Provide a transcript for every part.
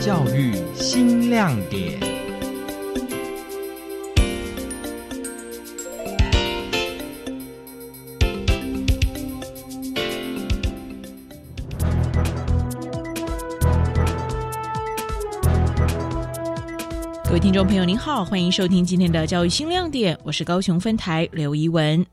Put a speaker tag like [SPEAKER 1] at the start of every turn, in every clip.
[SPEAKER 1] 教育新亮点。
[SPEAKER 2] 各位听众朋友，您好，欢迎收听今天的教育新亮点，我是高雄分台刘怡文。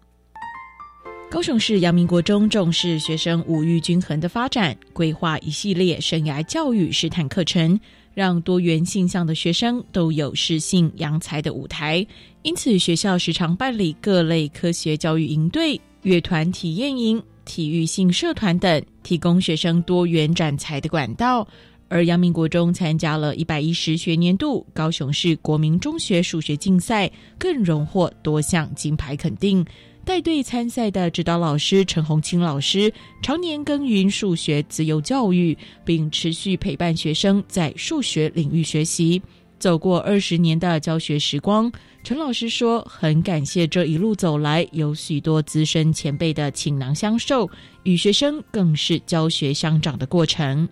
[SPEAKER 2] 高雄市阳明国中重视学生五育均衡的发展，规划一系列生涯教育试探课程，让多元性向的学生都有适性扬才的舞台。因此，学校时常办理各类科学教育营队、乐团体验营、体育性社团等，提供学生多元展才的管道。而阳明国中参加了一百一十学年度高雄市国民中学数学竞赛，更荣获多项金牌肯定。带队参赛的指导老师陈红清老师，常年耕耘数学自由教育，并持续陪伴学生在数学领域学习。走过二十年的教学时光，陈老师说：“很感谢这一路走来有许多资深前辈的倾囊相授，与学生更是教学相长的过程。”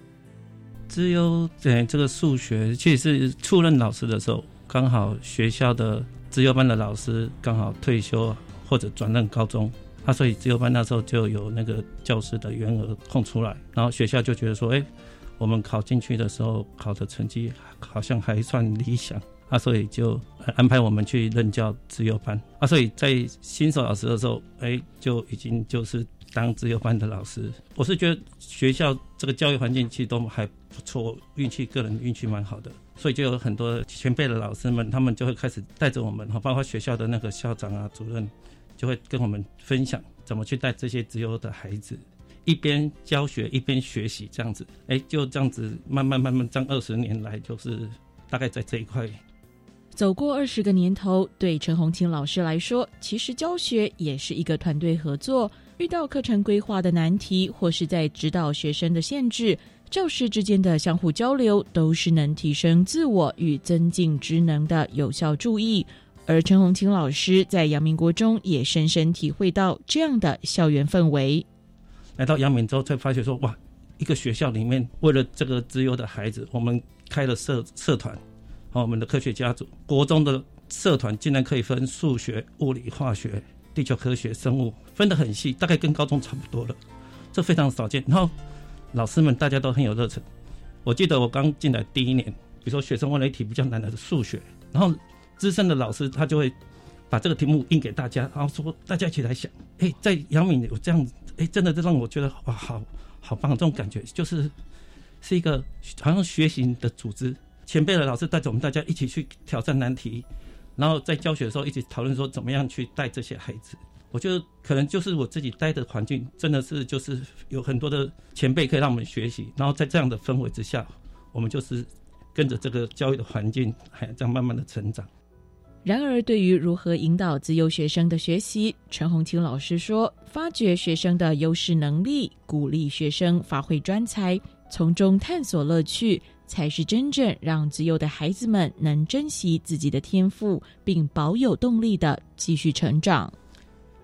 [SPEAKER 3] 资优在这个数学，其实是初任老师的时候，刚好学校的资优班的老师刚好退休了或者转任高中，啊，所以自由班那时候就有那个教师的员额空出来，然后学校就觉得说，哎，我们考进去的时候考的成绩好像还算理想，啊，所以就安排我们去任教资优班，啊，所以在新手老师的时候，哎，就已经就是当资优班的老师。我是觉得学校这个教育环境其实都还。不错，运气个人运气蛮好的，所以就有很多前辈的老师们，他们就会开始带着我们哈，包括学校的那个校长啊、主任，就会跟我们分享怎么去带这些自由的孩子，一边教学一边学习这样子，哎，就这样子慢慢慢慢，这样二十年来就是大概在这一块
[SPEAKER 2] 走过二十个年头，对陈红清老师来说，其实教学也是一个团队合作，遇到课程规划的难题，或是在指导学生的限制。教师之间的相互交流，都是能提升自我与增进职能的有效注意。而陈红清老师在阳明国中也深深体会到这样的校园氛围。
[SPEAKER 3] 来到阳明之后，才发觉说，哇，一个学校里面为了这个自由的孩子，我们开了社社团，好，我们的科学家族国中的社团竟然可以分数学、物理、化学、地球科学、生物，分得很细，大概跟高中差不多了，这非常少见。然后。老师们大家都很有热忱。我记得我刚进来第一年，比如说学生问了一题比较难的数学，然后资深的老师他就会把这个题目印给大家，然后说大家一起来想。哎，在杨敏有这样子，哎，真的这让我觉得哇，好好棒！这种感觉就是是一个好像学习的组织，前辈的老师带着我们大家一起去挑战难题，然后在教学的时候一起讨论说怎么样去带这些孩子。我觉得可能就是我自己待的环境，真的是就是有很多的前辈可以让我们学习，然后在这样的氛围之下，我们就是跟着这个教育的环境，还这样慢慢的成长。
[SPEAKER 2] 然而，对于如何引导自由学生的学习，陈红清老师说：，发掘学生的优势能力，鼓励学生发挥专才，从中探索乐趣，才是真正让自由的孩子们能珍惜自己的天赋，并保有动力的继续成长。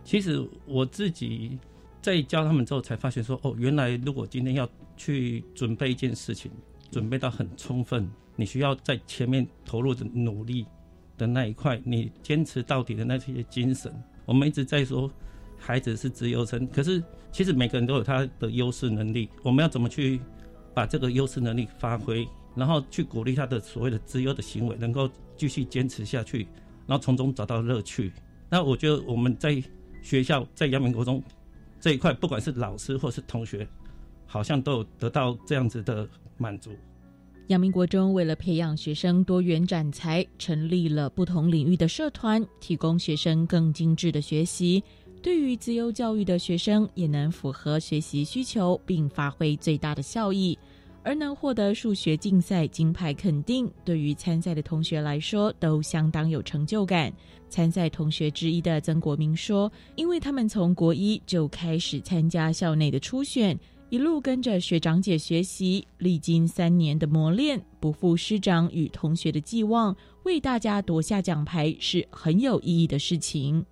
[SPEAKER 3] 其实我自己在教他们之后，才发现说，哦，原来如果今天要去准备一件事情，准备到很充分，你需要在前面投入的努力的那一块，你坚持到底的那些精神。我们一直在说，孩子是自由生，可是其实每个人都有他的优势能力，我们要怎么去把这个优势能力发挥，然后去鼓励他的所谓的自由的行为，能够继续坚持下去，然后从中找到乐趣。那我觉得我们在学校在阳明国中这一块，不管是老师或是同学，好像都有得到这样子的满足。
[SPEAKER 2] 阳明国中为了培养学生多元展才，成立了不同领域的社团，提供学生更精致的学习。对于自由教育的学生，也能符合学习需求，并发挥最大的效益。而能获得数学竞赛金牌肯定，对于参赛的同学来说都相当有成就感。参赛同学之一的曾国明说：“因为他们从国一就开始参加校内的初选，一路跟着学长姐学习，历经三年的磨练，不负师长与同学的寄望，为大家夺下奖牌是很有意义的事情。”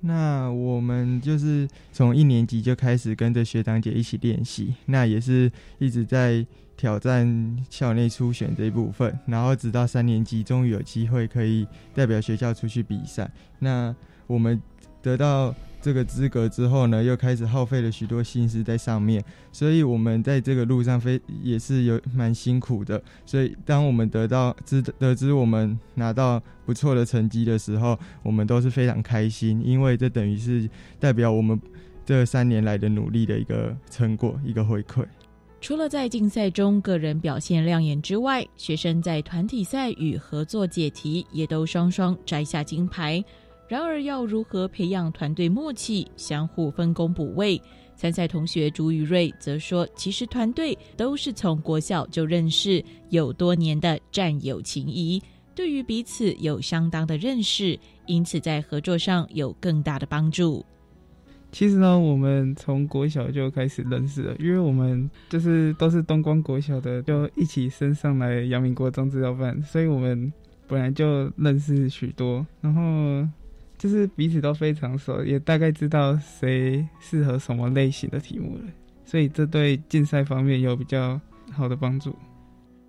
[SPEAKER 4] 那我们就是从一年级就开始跟着学长姐一起练习，那也是一直在挑战校内初选这一部分，然后直到三年级终于有机会可以代表学校出去比赛。那我们得到。这个资格之后呢，又开始耗费了许多心思在上面，所以我们在这个路上非也是有蛮辛苦的。所以当我们得到知得知我们拿到不错的成绩的时候，我们都是非常开心，因为这等于是代表我们这三年来的努力的一个成果，一个回馈。
[SPEAKER 2] 除了在竞赛中个人表现亮眼之外，学生在团体赛与合作解题也都双双摘下金牌。然而，要如何培养团队默契，相互分工补位？参赛同学朱宇瑞则说：“其实团队都是从国小就认识，有多年的战友情谊，对于彼此有相当的认识，因此在合作上有更大的帮助。”
[SPEAKER 5] 其实呢，我们从国小就开始认识了，因为我们就是都是东光国小的，就一起升上来阳明国中资料班，所以我们本来就认识许多，然后。就是彼此都非常熟，也大概知道谁适合什么类型的题目了，所以这对竞赛方面有比较好的帮助。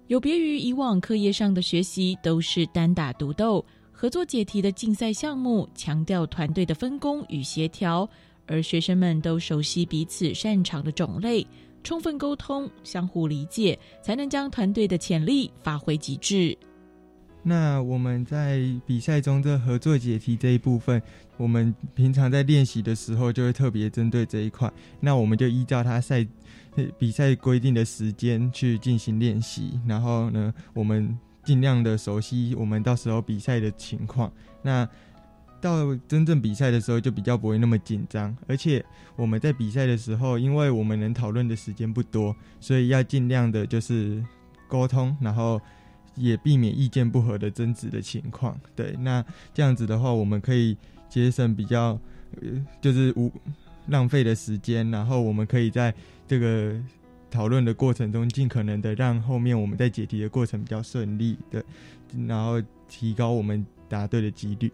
[SPEAKER 2] 有别于以往课业上的学习都是单打独斗，合作解题的竞赛项目强调团队的分工与协调，而学生们都熟悉彼此擅长的种类，充分沟通、相互理解，才能将团队的潜力发挥极致。
[SPEAKER 4] 那我们在比赛中这合作解题这一部分，我们平常在练习的时候就会特别针对这一块。那我们就依照他赛比赛规定的时间去进行练习，然后呢，我们尽量的熟悉我们到时候比赛的情况。那到真正比赛的时候就比较不会那么紧张，而且我们在比赛的时候，因为我们能讨论的时间不多，所以要尽量的就是沟通，然后。也避免意见不合的争执的情况。对，那这样子的话，我们可以节省比较，就是无浪费的时间，然后我们可以在这个讨论的过程中，尽可能的让后面我们在解题的过程比较顺利的，然后提高我们答对的几率。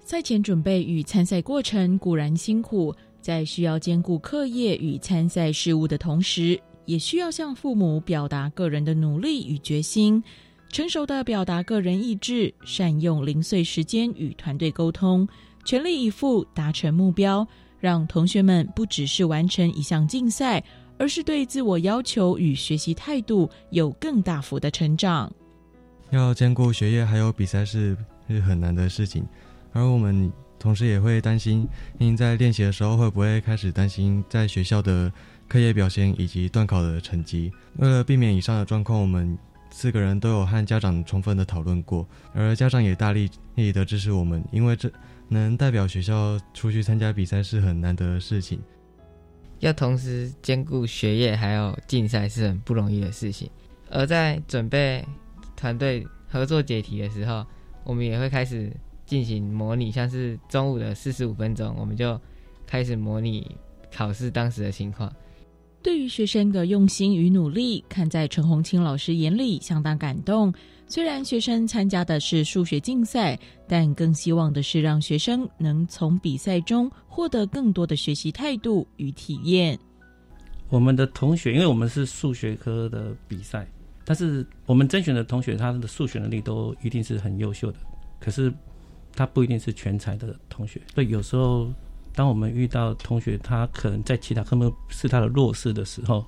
[SPEAKER 2] 赛前准备与参赛过程固然辛苦，在需要兼顾课业与参赛事务的同时，也需要向父母表达个人的努力与决心。成熟的表达个人意志，善用零碎时间与团队沟通，全力以赴达成目标，让同学们不只是完成一项竞赛，而是对自我要求与学习态度有更大幅的成长。
[SPEAKER 6] 要兼顾学业还有比赛是是很难的事情，而我们同时也会担心，您在练习的时候会不会开始担心在学校的课业表现以及段考的成绩？为了避免以上的状况，我们。四个人都有和家长充分的讨论过，而家长也大力力的支持我们，因为这能代表学校出去参加比赛是很难得的事情。
[SPEAKER 7] 要同时兼顾学业还有竞赛是很不容易的事情。而在准备团队合作解题的时候，我们也会开始进行模拟，像是中午的四十五分钟，我们就开始模拟考试当时的情况。
[SPEAKER 2] 对于学生的用心与努力，看在陈红清老师眼里相当感动。虽然学生参加的是数学竞赛，但更希望的是让学生能从比赛中获得更多的学习态度与体验。
[SPEAKER 3] 我们的同学，因为我们是数学科的比赛，但是我们甄选的同学，他的数学能力都一定是很优秀的。可是他不一定是全才的同学，所以有时候。当我们遇到同学他可能在其他科目是他的弱势的时候，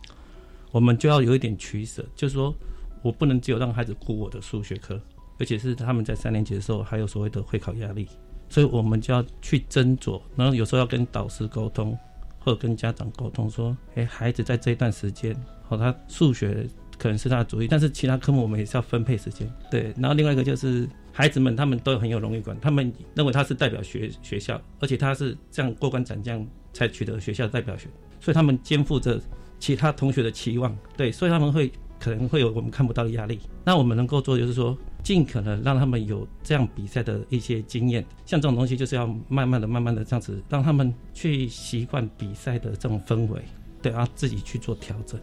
[SPEAKER 3] 我们就要有一点取舍，就是说我不能只有让孩子顾我的数学科，而且是他们在三年级的时候还有所谓的会考压力，所以我们就要去斟酌，然后有时候要跟导师沟通，或者跟家长沟通，说，哎，孩子在这一段时间，哦，他数学可能是他的主意，但是其他科目我们也是要分配时间，对，然后另外一个就是。孩子们他们都很有荣誉感，他们认为他是代表学学校，而且他是这样过关斩将才取得学校的代表权，所以他们肩负着其他同学的期望，对，所以他们会可能会有我们看不到的压力。那我们能够做的就是说，尽可能让他们有这样比赛的一些经验，像这种东西就是要慢慢的、慢慢的这样子，让他们去习惯比赛的这种氛围，对，然后自己去做调整。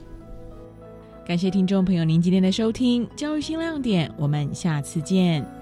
[SPEAKER 2] 感谢听众朋友您今天的收听，教育新亮点，我们下次见。